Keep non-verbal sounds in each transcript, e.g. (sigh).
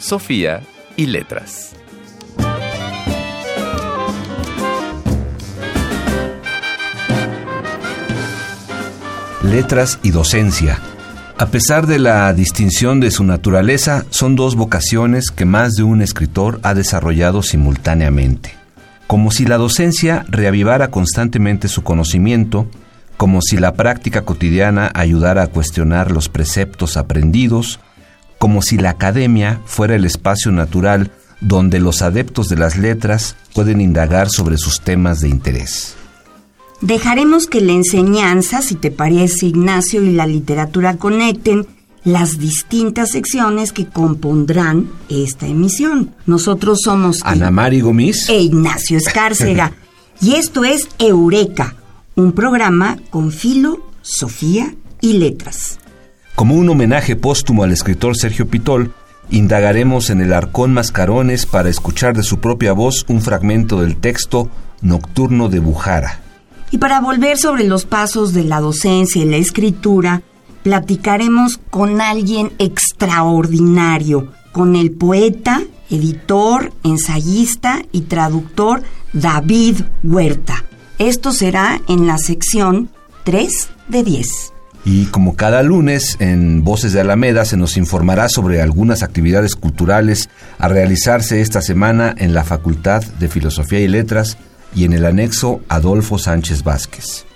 Sofía y letras. Letras y docencia. A pesar de la distinción de su naturaleza, son dos vocaciones que más de un escritor ha desarrollado simultáneamente. Como si la docencia reavivara constantemente su conocimiento, como si la práctica cotidiana ayudara a cuestionar los preceptos aprendidos, como si la academia fuera el espacio natural donde los adeptos de las letras pueden indagar sobre sus temas de interés. Dejaremos que la enseñanza, si te parece Ignacio, y la literatura conecten las distintas secciones que compondrán esta emisión. Nosotros somos Ana Mari Gomis e Ignacio Escárcega. (laughs) y esto es Eureka, un programa con filo, Sofía y letras. Como un homenaje póstumo al escritor Sergio Pitol, indagaremos en el Arcón Mascarones para escuchar de su propia voz un fragmento del texto Nocturno de Bujara. Y para volver sobre los pasos de la docencia y la escritura, platicaremos con alguien extraordinario, con el poeta, editor, ensayista y traductor David Huerta. Esto será en la sección 3 de 10. Y como cada lunes en Voces de Alameda se nos informará sobre algunas actividades culturales a realizarse esta semana en la Facultad de Filosofía y Letras y en el anexo Adolfo Sánchez Vázquez.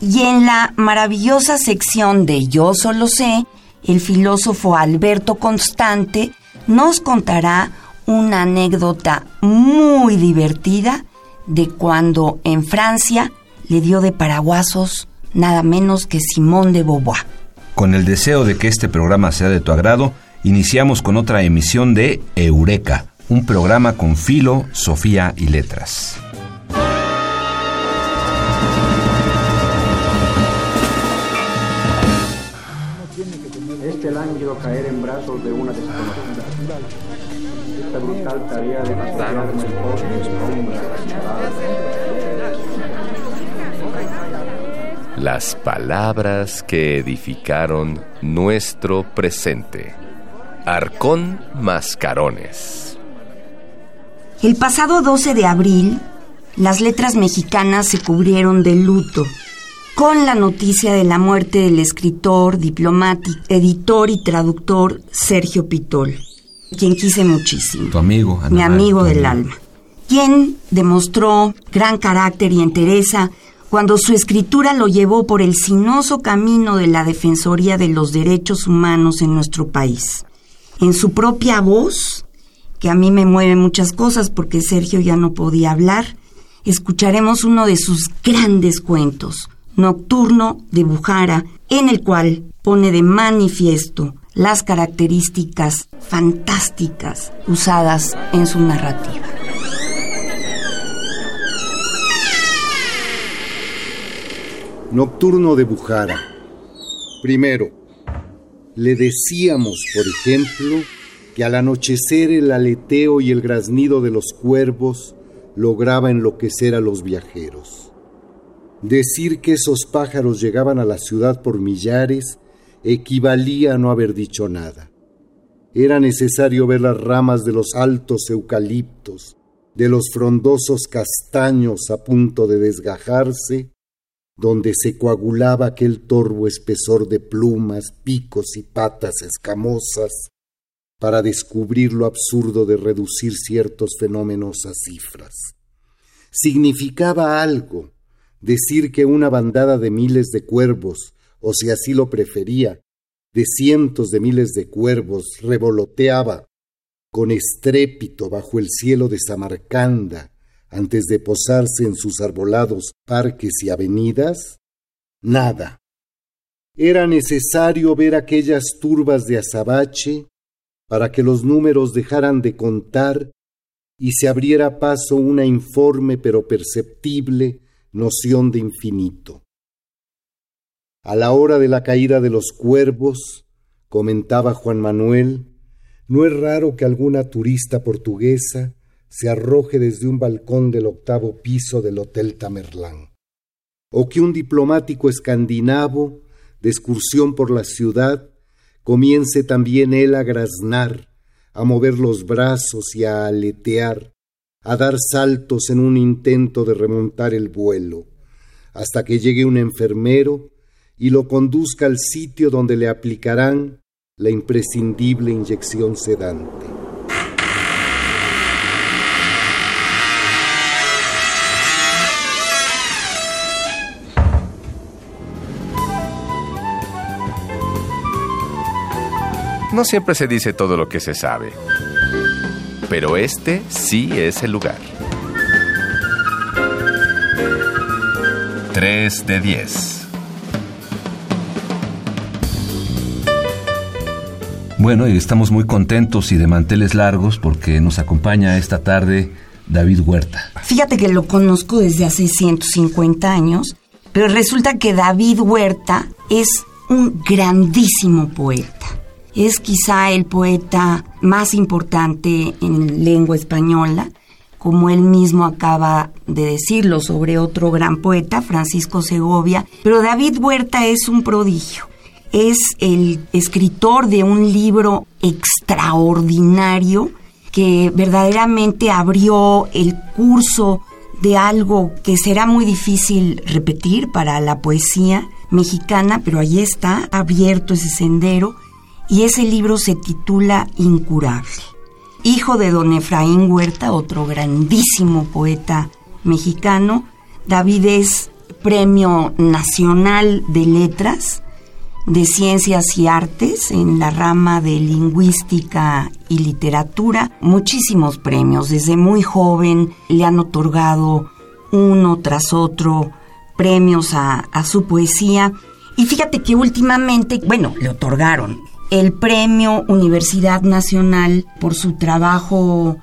Y en la maravillosa sección de Yo solo sé, el filósofo Alberto Constante nos contará una anécdota muy divertida de cuando en Francia le dio de paraguasos nada menos que Simón de Beauvoir. Con el deseo de que este programa sea de tu agrado, iniciamos con otra emisión de Eureka, un programa con filo, Sofía y letras. Este lánguido caer en brazos de una desconocida. Esta brutal tarea de matar como el Las palabras que edificaron nuestro presente. Arcón Mascarones. El pasado 12 de abril, las letras mexicanas se cubrieron de luto con la noticia de la muerte del escritor, diplomático, editor y traductor Sergio Pitol, quien quise muchísimo. Tu amigo, Mi amigo del alma. Quien demostró gran carácter y entereza cuando su escritura lo llevó por el sinuoso camino de la Defensoría de los Derechos Humanos en nuestro país. En su propia voz, que a mí me mueve muchas cosas porque Sergio ya no podía hablar, escucharemos uno de sus grandes cuentos, Nocturno de Bujara, en el cual pone de manifiesto las características fantásticas usadas en su narrativa. Nocturno de Bujara. Primero, le decíamos, por ejemplo, que al anochecer el aleteo y el graznido de los cuervos lograba enloquecer a los viajeros. Decir que esos pájaros llegaban a la ciudad por millares equivalía a no haber dicho nada. Era necesario ver las ramas de los altos eucaliptos, de los frondosos castaños a punto de desgajarse, donde se coagulaba aquel torvo espesor de plumas, picos y patas escamosas, para descubrir lo absurdo de reducir ciertos fenómenos a cifras. Significaba algo decir que una bandada de miles de cuervos, o si así lo prefería, de cientos de miles de cuervos, revoloteaba con estrépito bajo el cielo de Samarcanda, antes de posarse en sus arbolados parques y avenidas? Nada. Era necesario ver aquellas turbas de azabache para que los números dejaran de contar y se abriera paso una informe pero perceptible noción de infinito. A la hora de la caída de los cuervos, comentaba Juan Manuel, no es raro que alguna turista portuguesa se arroje desde un balcón del octavo piso del Hotel Tamerlán, o que un diplomático escandinavo, de excursión por la ciudad, comience también él a graznar, a mover los brazos y a aletear, a dar saltos en un intento de remontar el vuelo, hasta que llegue un enfermero y lo conduzca al sitio donde le aplicarán la imprescindible inyección sedante. No siempre se dice todo lo que se sabe, pero este sí es el lugar. 3 de 10. Bueno, y estamos muy contentos y de manteles largos porque nos acompaña esta tarde David Huerta. Fíjate que lo conozco desde hace 150 años, pero resulta que David Huerta es un grandísimo poeta es quizá el poeta más importante en lengua española, como él mismo acaba de decirlo sobre otro gran poeta, Francisco Segovia, pero David Huerta es un prodigio. Es el escritor de un libro extraordinario que verdaderamente abrió el curso de algo que será muy difícil repetir para la poesía mexicana, pero ahí está, abierto ese sendero y ese libro se titula Incurable. Hijo de don Efraín Huerta, otro grandísimo poeta mexicano, David es Premio Nacional de Letras de Ciencias y Artes en la rama de Lingüística y Literatura. Muchísimos premios. Desde muy joven le han otorgado uno tras otro premios a, su poesía. Y fíjate que últimamente, bueno, le otorgaron el premio Universidad Nacional por su trabajo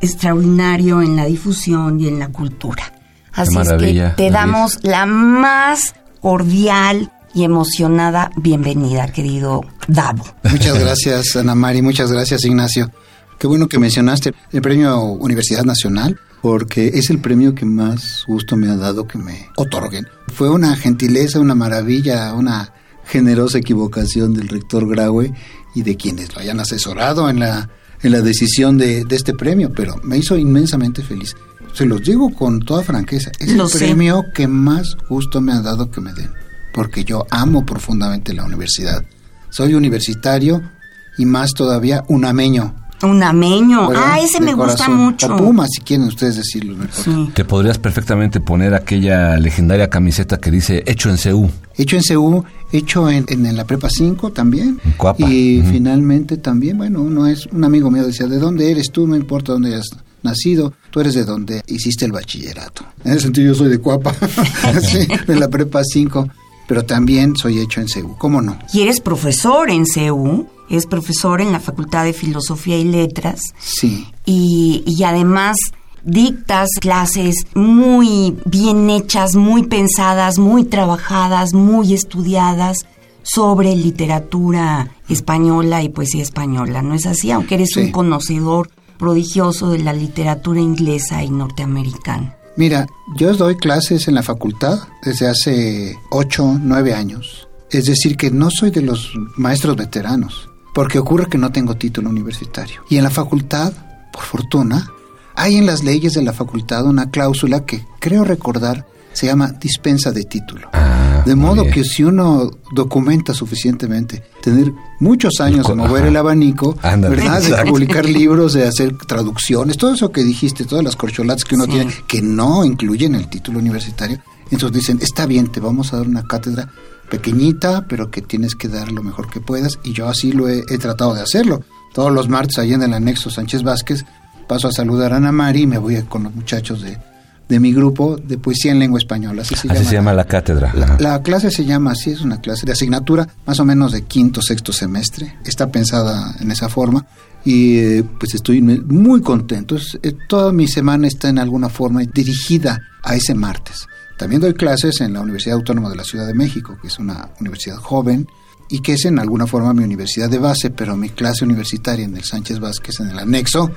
extraordinario en la difusión y en la cultura. Así es que te damos la más cordial y emocionada bienvenida, querido Davo. Muchas gracias, Ana Mari, muchas gracias, Ignacio. Qué bueno que mencionaste el premio Universidad Nacional, porque es el premio que más gusto me ha dado que me otorguen. Fue una gentileza, una maravilla, una generosa equivocación del rector Graue y de quienes lo hayan asesorado en la, en la decisión de, este premio, pero me hizo inmensamente feliz. Se los digo con toda franqueza, es el premio que más gusto me ha dado que me den, porque yo amo profundamente la universidad. Soy universitario y más todavía un ameño un ameño. Ah, ese me gusta mucho. O Puma, si quieren ustedes decirlo. Te podrías perfectamente poner aquella legendaria camiseta que dice hecho en CU. Hecho en CU, hecho en, en, la prepa 5 también. Y finalmente también, bueno, uno es, un amigo mío decía, ¿de dónde eres tú? No importa dónde hayas nacido, tú eres de donde hiciste el bachillerato. En ese sentido yo soy de Cuapa, (laughs) sí, de la prepa 5 pero también soy hecho en CEU, ¿cómo no? Y eres profesor en CEU, es profesor en la Facultad de Filosofía y Letras. Sí. Y, y además dictas clases muy bien hechas, muy pensadas, muy trabajadas, muy estudiadas sobre literatura española y poesía española, ¿no es así? Aunque eres un conocedor prodigioso de la literatura inglesa y norteamericana. Mira, yo doy clases en la facultad desde hace 8, 9 años. Es decir, que no soy de los maestros veteranos, porque ocurre que no tengo título universitario. Y en la facultad, por fortuna, hay en las leyes de la facultad una cláusula que creo recordar se llama dispensa de título. Ah, de modo que si uno documenta suficientemente, tener muchos años de mover el abanico, ¿verdad? De publicar libros, de hacer traducciones, todo eso que dijiste, todas las corcholatas que uno tiene, que no incluyen el título universitario. Entonces dicen, está bien, te vamos a dar una cátedra pequeñita, pero que tienes que dar lo mejor que puedas. Y yo así lo he, tratado de hacerlo. Todos los martes, allí en el anexo Sánchez Vázquez, paso a saludar a Ana Mari y me voy con los muchachos de de mi grupo de poesía en lengua española. Así se, Así llama, se llama la cátedra. la, clase se llama así, es una clase de asignatura más o menos de quinto, sexto semestre. Está pensada en esa forma y eh, pues estoy muy contento. Es- eh, toda mi semana está en alguna forma dirigida a ese martes. También doy clases en la Universidad Autónoma de la Ciudad de México, que es una universidad joven y que es en alguna forma mi universidad de base, pero mi clase universitaria en el Sánchez Vázquez, en el anexo,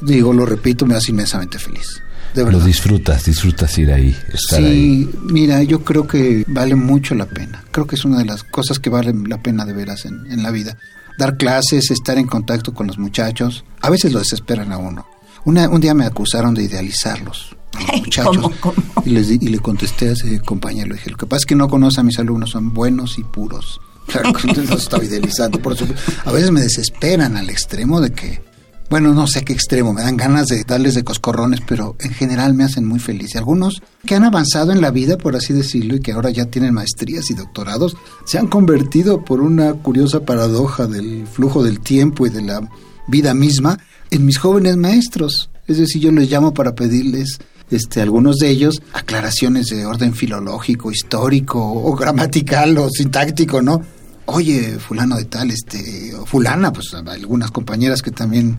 digo, lo repito, me hace inmensamente feliz. De Lo disfrutas, disfrutas ir ahí, estar ahí. Sí, mira, yo creo que vale mucho la pena. Creo que es una de las cosas que vale la pena de veras en, en la vida. Dar clases, estar en contacto con los muchachos, a veces lo desesperan a uno. Una- un día me acusaron de idealizarlos, a los (laughs) muchachos. ¿Cómo, cómo? Y, les di- y le contesté a ese compañero, le dije, lo que pasa es que no conoce a mis alumnos, son buenos y puros. (laughs) Claro los estaba idealizando, por supuesto. A veces me desesperan al extremo de que, bueno, no sé qué extremo, me dan ganas de darles de coscorrones, pero en general me hacen muy feliz. Algunos que han avanzado en la vida, por así decirlo, y que ahora ya tienen maestrías y doctorados, se han convertido por una curiosa paradoja del flujo del tiempo y de la vida misma en mis jóvenes maestros. Es decir, yo les llamo para pedirles este, algunos de ellos aclaraciones de orden filológico, histórico o gramatical o sintáctico, ¿no? Oye, fulano de tal, este, o fulana, pues algunas compañeras que también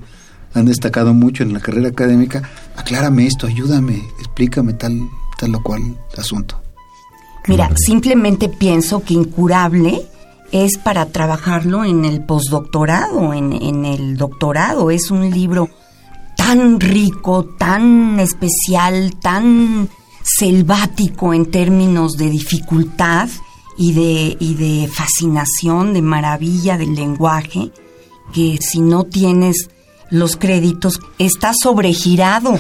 han destacado mucho en la carrera académica, aclárame esto, ayúdame, explícame tal, tal o cual asunto. Mira, simplemente pienso que incurable es para trabajarlo en el postdoctorado, en, en el doctorado. Es un libro tan rico, tan especial, tan selvático en términos de dificultad y de, y de fascinación, de maravilla del lenguaje, que si no tienes los créditos, está sobregirado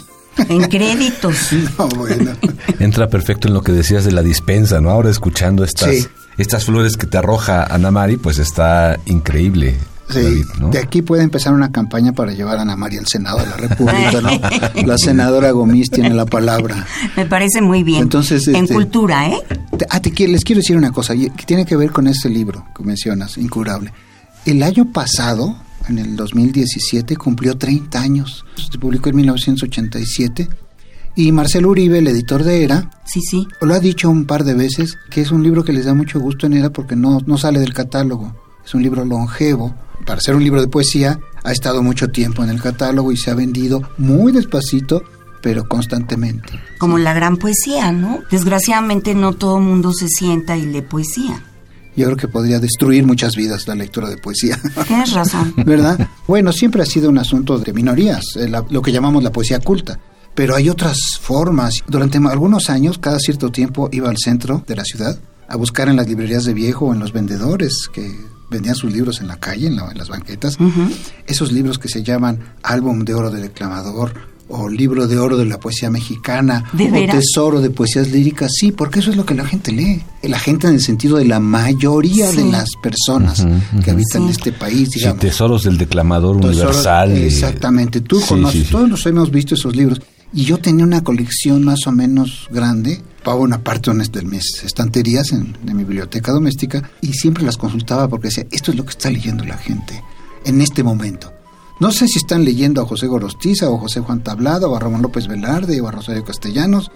en créditos. (laughs) No, bueno. Entra perfecto en lo que decías de la dispensa, ¿no? Ahora escuchando estas, Sí. estas flores que te arroja Ana Mari, pues está increíble. Sí, David, ¿no? de aquí puede empezar una campaña para llevar a Ana María al Senado de la República, ¿no? (laughs) La senadora Gomis tiene la palabra. Me parece muy bien. Entonces, en este- cultura, ¿eh? Te- ah, te les quiero decir una cosa que tiene que ver con este libro que mencionas, Incurable. El año pasado, en el 2017, cumplió 30 años. Se publicó en 1987 y Marcelo Uribe, el editor de ERA, Sí, sí. lo ha dicho un par de veces que es un libro que les da mucho gusto en ERA porque no, no sale del catálogo. Es un libro longevo. Para ser un libro de poesía, ha estado mucho tiempo en el catálogo y se ha vendido muy despacito, pero constantemente. Como la gran poesía, ¿no? Desgraciadamente no todo mundo se sienta y lee poesía. Yo creo que podría destruir muchas vidas la lectura de poesía. (laughs) Tienes razón. ¿Verdad? Bueno, siempre ha sido un asunto de minorías, eh, la- lo que llamamos la poesía culta. Pero hay otras formas. Durante algunos años, cada cierto tiempo, iba al centro de la ciudad a buscar en las librerías de viejo o en los vendedores que vendían sus libros en la calle, en, la- en las banquetas, esos libros que se llaman Álbum de Oro del Declamador o Libro de Oro de la Poesía Mexicana ¿De o? Tesoro de Poesías Líricas. Sí, porque eso es lo que la gente lee. La gente en el sentido de la mayoría Sí. de las personas que habitan en Sí. este país, Sí, digamos. tesoros del declamador universal. eh, Exactamente, tú sí, conoces, sí, sí. todos los hemos visto esos libros. Y yo tenía una colección más o menos grande, pago una parte de mis estanterías en, de mi biblioteca doméstica y siempre las consultaba porque decía, esto es lo que está leyendo la gente en este momento. No sé si están leyendo a José Gorostiza o a José Juan Tablada o a Ramón López Velarde o a Rosario Castellanos,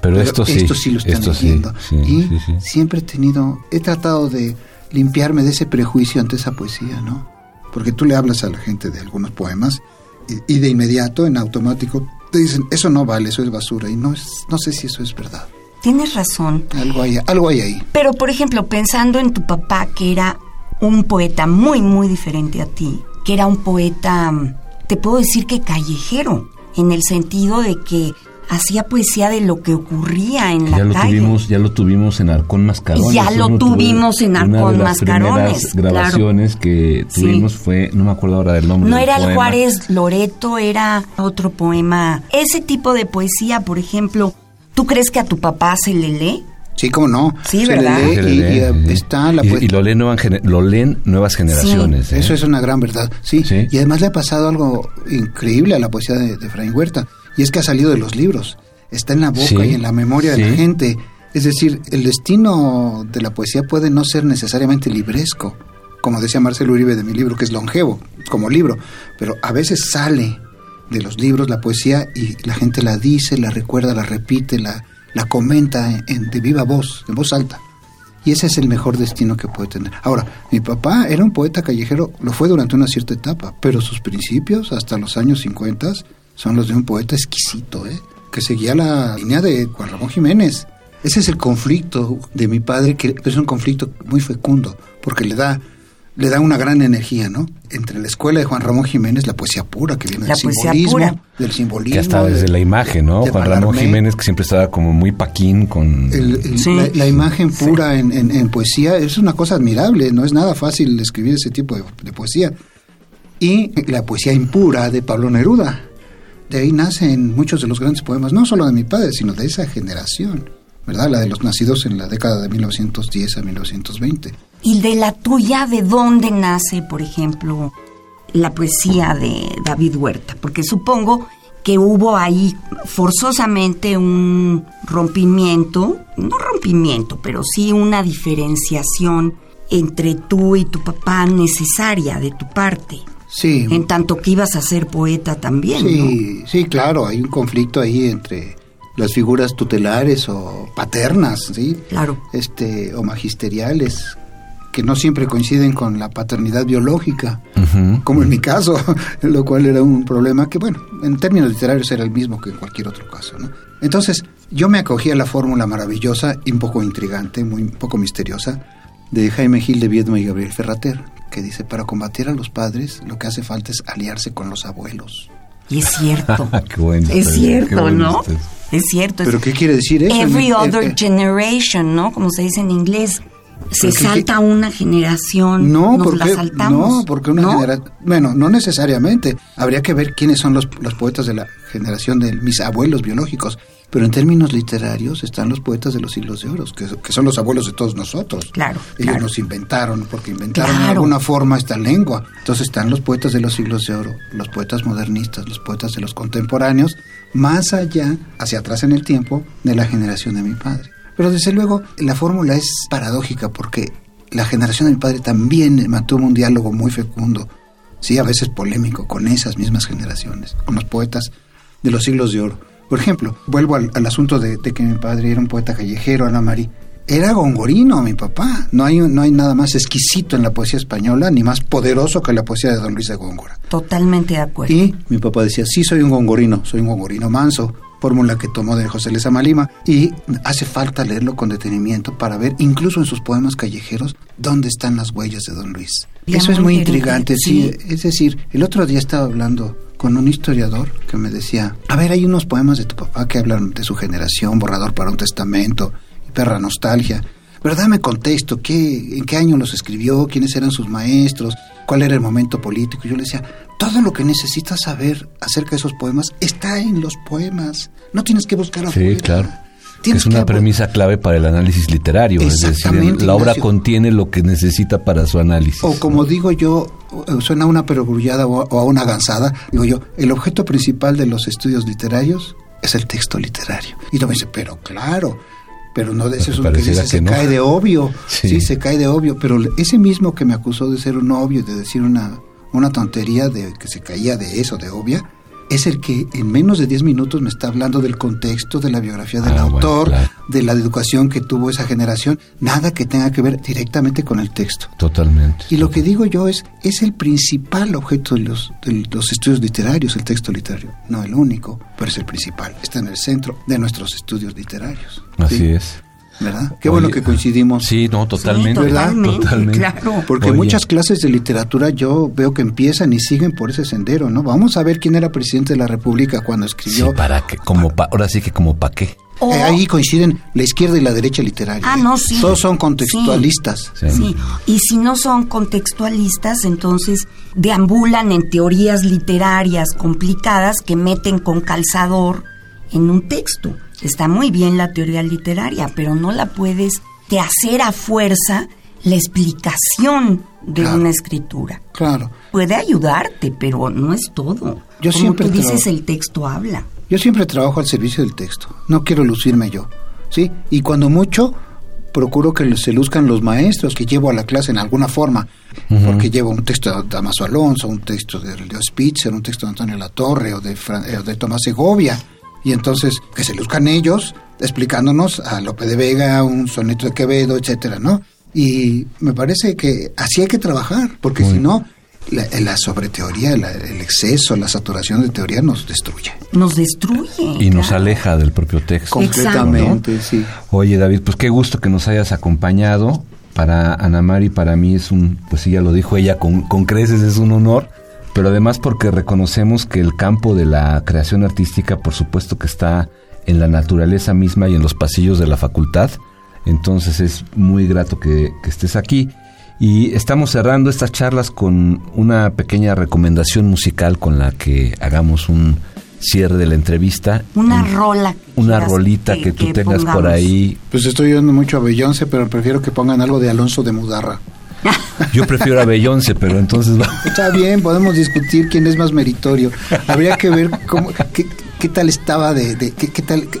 Pero, esto sí. esto sí lo están sí, leyendo. sí, y sí, sí. siempre he tenido, he tratado de limpiarme de ese prejuicio ante esa poesía, ¿no? Porque tú le hablas a la gente de algunos poemas y, y de inmediato, en automático, te dicen, eso no vale, eso es basura. Y no, es, no sé si eso es verdad. Tienes razón. Algo hay, algo hay ahí. Pero, por ejemplo, pensando en tu papá, que era un poeta muy, muy diferente a ti, que era un poeta, te puedo decir que callejero, en el sentido de que hacía poesía de lo que ocurría en la Ya lo calle. tuvimos, ya lo tuvimos en Arcón Mascarones. Ya lo tuvimos en una Arcón de las Mascarones, grabaciones que Sí. tuvimos fue, no me acuerdo ahora del nombre. No del era el. Juárez Loreto, era otro poema. Ese tipo de poesía, por ejemplo, ¿tú crees que a tu papá se le lee? Sí, cómo no. Sí, Se ¿verdad? le lee Se le y, lee, está la Y- y, lo, leen nueva gener- lo leen nuevas generaciones. ¿eh? Eso es una gran verdad, sí. Sí. Y además le ha pasado algo increíble a la poesía de, de Efraín Huerta, y es que ha salido de los libros, está en la boca Sí, y en la memoria de la gente. Es decir, el destino de la poesía puede no ser necesariamente libresco, como decía Marcelo Uribe de mi libro, que es longevo como libro, pero a veces sale de los libros, la poesía, y la gente la dice, la recuerda, la repite, la, la comenta en, de viva voz, en voz alta. Y ese es el mejor destino que puede tener. Ahora, mi papá era un poeta callejero, lo fue durante una cierta etapa, pero sus principios, hasta los años 50, son los de un poeta exquisito, ¿eh? que seguía la línea de Juan Ramón Jiménez. Ese es el conflicto de mi padre, que es un conflicto muy fecundo, porque le da le da una gran energía, ¿no? Entre la escuela de Juan Ramón Jiménez, la poesía pura, que viene del simbolismo, del simbolismo. Que hasta desde la imagen, ¿no? Juan Ramón Jiménez, que siempre estaba como muy paquín con... la, imagen pura en, poesía es una cosa admirable, no es nada fácil escribir ese tipo de, poesía. Y la poesía impura de Pablo Neruda. De ahí nacen muchos de los grandes poemas, no solo de mi padre, sino de esa generación, ¿verdad? La de los nacidos en la década de 1910 a 1920. ¿Y de la tuya de dónde nace, por ejemplo, la poesía de David Huerta? Porque supongo que hubo ahí forzosamente un rompimiento, no rompimiento, pero sí una diferenciación entre tú y tu papá necesaria de tu parte. Sí. En tanto que ibas a ser poeta también. Sí, sí, claro, hay un conflicto ahí entre las figuras tutelares o paternas, ¿sí? Claro. Este, o magisteriales que no siempre coinciden con la paternidad biológica, como en mi caso, (laughs) lo cual era un problema que, bueno, en términos literarios era el mismo que en cualquier otro caso. ¿no? Entonces, yo me acogí a la fórmula maravillosa y un poco intrigante, muy un poco misteriosa, de Jaime Gil de Viedma y Gabriel Ferrater, que dice, para combatir a los padres, lo que hace falta es aliarse con los abuelos. Y es cierto. es cierto, ¿no? Es cierto. ¿Pero qué quiere decir eso? Every other generation, ¿no? Como se dice en inglés se salta una generación, no, porque, la saltamos. No, porque una generación, bueno, no necesariamente. Habría que ver quiénes son los, los poetas de la generación de mis abuelos biológicos. Pero en términos literarios están los poetas de los siglos de oro, que, que son los abuelos de todos nosotros. Claro. Ellos nos inventaron, porque inventaron de alguna forma esta lengua. Entonces están los poetas de los siglos de oro, los poetas modernistas, los poetas de los contemporáneos, más allá, hacia atrás en el tiempo, de la generación de mi padre. Pero desde luego la fórmula es paradójica porque la generación de mi padre también mantuvo un diálogo muy fecundo, sí, a veces polémico, con esas mismas generaciones, con los poetas de los siglos de oro. Por ejemplo, vuelvo al, asunto de, que mi padre era un poeta callejero, Ana María. Era gongorino mi papá. No hay, no hay nada más exquisito en la poesía española ni más poderoso que la poesía de don Luis de Góngora. Totalmente de acuerdo. Y mi papá decía, sí, soy un gongorino, soy un gongorino manso, fórmula que tomó de José Lezama Lima, y hace falta leerlo con detenimiento para ver, incluso en sus poemas callejeros, dónde están las huellas de Don Luis. Eso es muy intrigante, sí. Es decir, el otro día estaba hablando con un historiador que me decía, a ver, hay unos poemas de tu papá que hablan de su generación, Borrador para un Testamento, Perra Nostalgia. Pero dame contexto, ¿qué, ¿en qué año los escribió? ¿Quiénes eran sus maestros? ¿Cuál era el momento político? Yo le decía, todo lo que necesitas saber acerca de esos poemas está en los poemas. No tienes que buscar afuera. Sí, claro. Es una premisa clave para el análisis literario. Es decir, la obra contiene lo que necesita para su análisis. O como digo yo, suena a una perogrullada o a una gansada, digo yo, el objeto principal de los estudios literarios es el texto literario. Y tú me dice, pero claro, pero no de eso que dice, se cae de obvio. (laughs) Sí. se cae de obvio. Pero ese mismo que me acusó de ser un obvio, de decir una, una tontería de que se caía de eso, de obvia, es el que en menos de 10 minutos me está hablando del contexto, de la biografía del ah, autor, de la educación que tuvo esa generación, nada que tenga que ver directamente con el texto. Totalmente. Y lo que digo yo es, es el principal objeto de los, de los estudios literarios, el texto literario. No el único, pero es el principal. Está en el centro de nuestros estudios literarios. Así es. ¿Verdad? Qué bueno que coincidimos. Sí, no, totalmente. ¿verdad? Totalmente. Claro. Porque muchas clases de literatura yo veo que empiezan y siguen por ese sendero, ¿no? Vamos a ver quién era presidente de la República cuando escribió. Sí, para que, como ahora sí que como para qué. Eh, ahí coinciden la izquierda y la derecha literaria. Ah, no, sí. Todos son contextualistas. sí. Y si no son contextualistas, entonces deambulan en teorías literarias complicadas que meten con calzador en un texto. Está muy bien la teoría literaria, pero no la puedes te hacer a fuerza la explicación de una escritura. Claro. Puede ayudarte, pero no es todo. Yo Como siempre tú dices, el texto habla. Yo siempre trabajo al servicio del texto. No quiero lucirme yo, ¿sí? Y cuando mucho procuro que se luzcan los maestros que llevo a la clase en alguna forma, porque llevo un texto de Damaso Alonso, un texto de Leo Spitzer, un texto de Antonio Latorre o de, eh, o de Tomás Segovia, y entonces que se luzcan ellos explicándonos a Lope de Vega, un soneto de Quevedo, etcétera, ¿no? Y me parece que así hay que trabajar, porque si no, la, la sobreteoría, la- el exceso, la saturación de teoría nos destruye. Nos destruye. Y nos aleja del propio texto. Completamente, sí. Oye, David, pues qué gusto que nos hayas acompañado. Para Ana Mari, para mí es un, pues sí, ya lo dijo ella, con, con creces es un honor, pero además porque reconocemos que el campo de la creación artística, por supuesto que está en la naturaleza misma y en los pasillos de la facultad, entonces es muy grato que, que estés aquí. Y estamos cerrando estas charlas con una pequeña recomendación musical con la que hagamos un cierre de la entrevista. Una Un- rola. Una quieras rolita que, tú tengas por ahí. Pues estoy oyendo mucho a Beyoncé, pero prefiero que pongan algo de Alonso de Mudarra. (laughs) Yo prefiero a Beyoncé, pero entonces va- Está bien, podemos discutir quién es más meritorio. Habría que ver cómo, qué, qué tal estaba de, de- qué, qué tal, qué-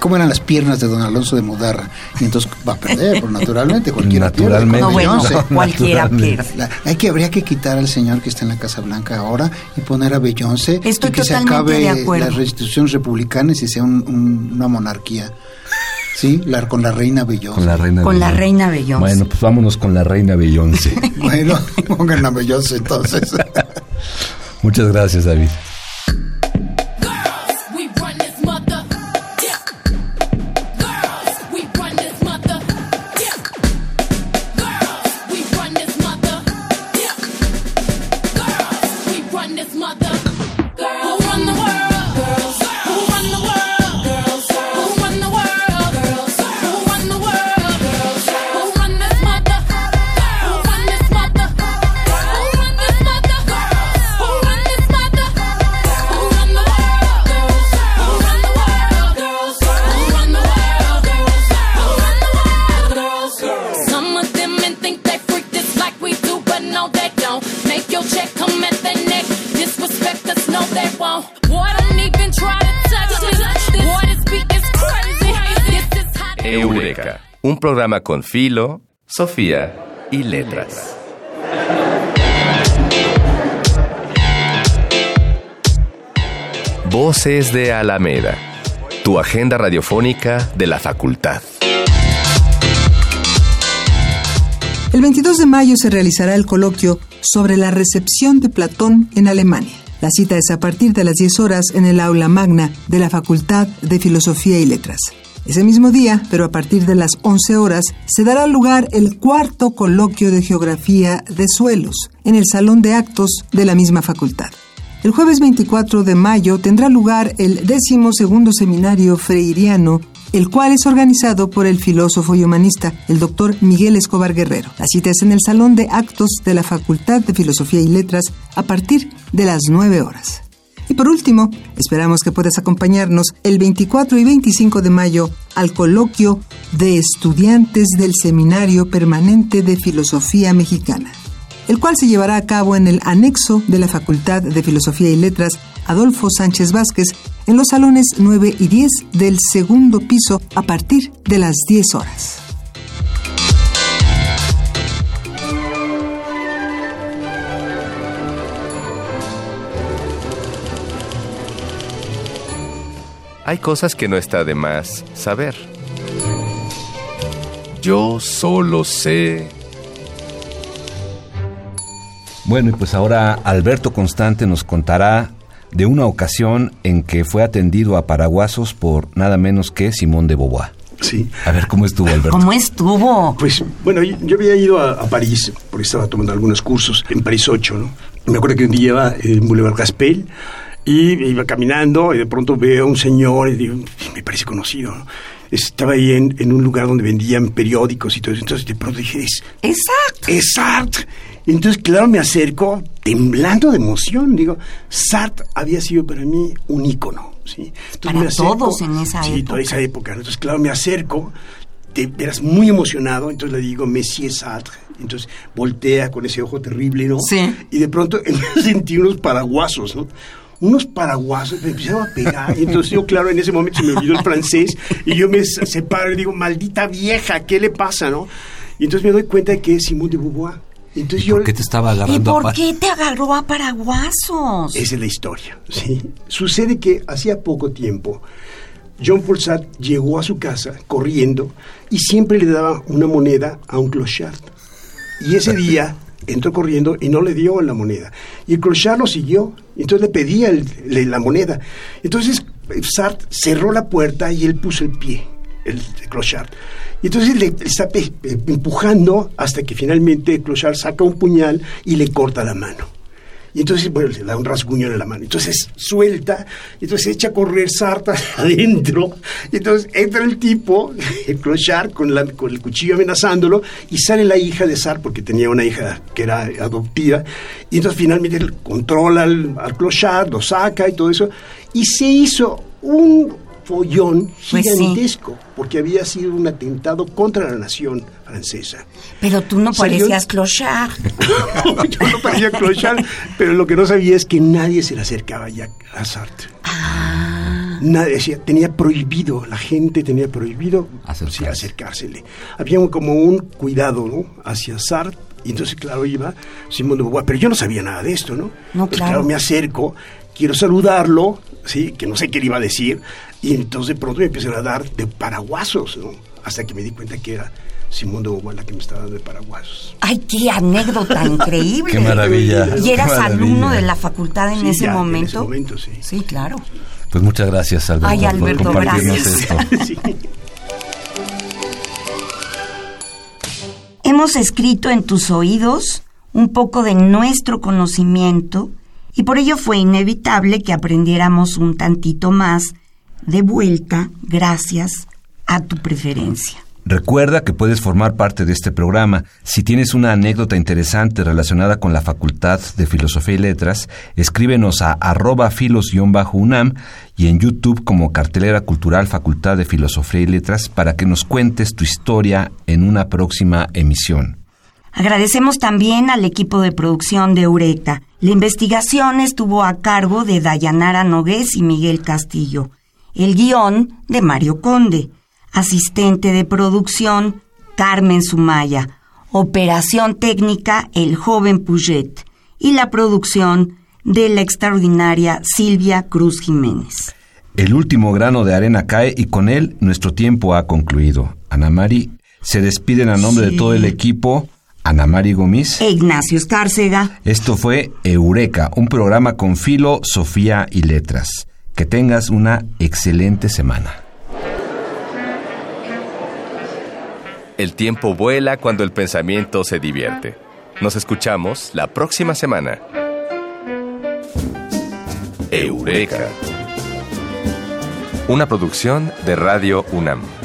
cómo eran las piernas de don Alonso de Mudarra. Y entonces va a perder, pero naturalmente cualquiera Naturalmente. pierde. No, bueno, (laughs) cualquiera naturalmente. pierde. La- hay que habría que quitar al señor que está en la Casa Blanca ahora y poner a Beyoncé Estoy y que se acabe las instituciones republicanas y sea un- un- una monarquía. Sí, la, con la reina Beyoncé. con la reina Con la Beyoncé. reina Beyoncé. Bueno, pues vámonos con la reina Beyoncé. (laughs) Bueno, (laughs) pongan a Beyoncé entonces. Muchas gracias, David. Un programa con Filo, Sofía y Letras. Voces de Alameda, tu agenda radiofónica de la facultad. El 22 de mayo se realizará el coloquio sobre la recepción de Platón en Alemania. La cita es a partir de las 10 horas en el aula magna de la Facultad de Filosofía y Letras. Ese mismo día, pero a partir de las 11 horas, se dará lugar el cuarto coloquio de Geografía de Suelos en el Salón de Actos de la misma facultad. El jueves 24 de mayo tendrá lugar el décimo segundo seminario freiriano, el cual es organizado por el filósofo y humanista, el doctor Miguel Escobar Guerrero. La cita es en el Salón de Actos de la Facultad de Filosofía y Letras a partir de las 9 horas. Y por último, esperamos que puedas acompañarnos el 24 y 25 de mayo al coloquio de estudiantes del Seminario Permanente de Filosofía Mexicana el cual se llevará a cabo en el anexo de la Facultad de Filosofía y Letras Adolfo Sánchez Vázquez en los salones 9 y 10 del segundo piso a partir de las 10 horas. Hay cosas que no está de más saber. Yo solo sé. Bueno, y pues ahora Alberto Constante nos contará de una ocasión en que fue atendido a paraguasos por nada menos que Simón de Beauvoir. Sí. A ver cómo estuvo Alberto. ¿Cómo estuvo? Pues bueno, yo, yo había ido a, a París porque estaba tomando algunos cursos en París 8, ¿no? Me acuerdo que un día iba en Boulevard Gaspel y iba caminando y de pronto veo a un señor y digo, me parece conocido, ¿no? Estaba ahí en, en un lugar donde vendían periódicos y todo eso. Entonces de pronto dije, es, es Sartre. Y entonces, claro, me acerco temblando de emoción. Digo, Sartre había sido para mí un ícono. ¿sí? Entonces Para me acerco- todos en esa sí, época. toda esa época. Entonces, claro, me acerco, de veras muy emocionado. Entonces le digo, Monsieur Sartre. Entonces voltea con ese ojo terrible, ¿no? Sí. Y de pronto (laughs) sentí unos paraguasos, ¿no? Unos paraguasos me empezaron a pegar. Y entonces yo, claro, en ese momento se me olvidó el francés y yo me separo y digo, maldita vieja, ¿qué le pasa, no? Y entonces me doy cuenta de que es Simón de Beauvoir. Entonces yo... ¿Por qué te estaba ¿Y agarrando? a por pa- qué te agarró a paraguasos? Esa es la historia, ¿sí? Sucede que hacía poco tiempo John Sartre llegó a su casa corriendo y siempre le daba una moneda a un clochard. Y ese día entró corriendo y no le dio la moneda. Y el clochard lo siguió, entonces le pedía el- la moneda. Entonces eh, Sartre cerró la puerta y él puso el pie, el, clochard. Y entonces le, está eh, empujando hasta que finalmente el clochard saca un puñal y le corta la mano. Y entonces, bueno, le da un rasguño en la mano. Entonces suelta, entonces echa a correr Sarta (laughs) adentro. Y entonces entra el tipo, el clochard, con, la- con el cuchillo amenazándolo, y sale la hija de Sart, porque tenía una hija que era adoptiva. Y entonces finalmente controla al, al clochard, lo saca y todo eso. Y se hizo un follón Pues sí. gigantesco, porque había sido un atentado contra la nación francesa. Pero tú no Salió- parecías clochard. (laughs) Yo no parecía clochard, pero lo que no sabía es que nadie se le acercaba ya a Sartre. Nadie, decía, tenía prohibido, la gente tenía prohibido Acercarse. sí, acercársele. Había como un cuidado ¿no? hacia Sartre, y entonces, claro, iba Simón de Beauvoir, pero yo no sabía nada de esto, ¿no? No, Entonces, claro. me acerco, quiero saludarlo, ¿sí? Que no sé qué le iba a decir, y entonces de pronto me empezaron a dar de paraguasos, ¿no? Hasta que me di cuenta que era Simón de Beauvoir la que me estaba dando de paraguasos. Ay, qué anécdota (laughs) increíble. Qué maravilla. ¿Y eras maravilla. alumno de la facultad en Sí, ese ya, momento? En ese momento, sí. Sí, claro. Pues muchas gracias, Alberto, Ay, Alberto, por compartirnos gracias. esto. (laughs) Sí. Hemos escrito en tus oídos un poco de nuestro conocimiento y por ello fue inevitable que aprendiéramos un tantito más de vuelta gracias a tu preferencia. Recuerda que puedes formar parte de este programa. Si tienes una anécdota interesante relacionada con la Facultad de Filosofía y Letras, escríbenos a arroba filos-unam y en YouTube como Cartelera Cultural Facultad de Filosofía y Letras para que nos cuentes tu historia en una próxima emisión. Agradecemos también al equipo de producción de Eureka. La investigación estuvo a cargo de Dayanara Nogués y Miguel Castillo. El guion de Mario Conde. Asistente de producción Carmen Sumaya. Operación técnica El joven Puget. Y la producción de la extraordinaria Silvia Cruz Jiménez. El último grano de arena cae y con él nuestro tiempo ha concluido. Ana Mari se despiden a nombre de todo el equipo. Ana Mari Gómez. E Ignacio Escárcega. Esto fue Eureka, un programa con filo, Sofía y letras. Que tengas una excelente semana. El tiempo vuela cuando el pensamiento se divierte. Nos escuchamos la próxima semana. Eureka. Una producción de Radio UNAM.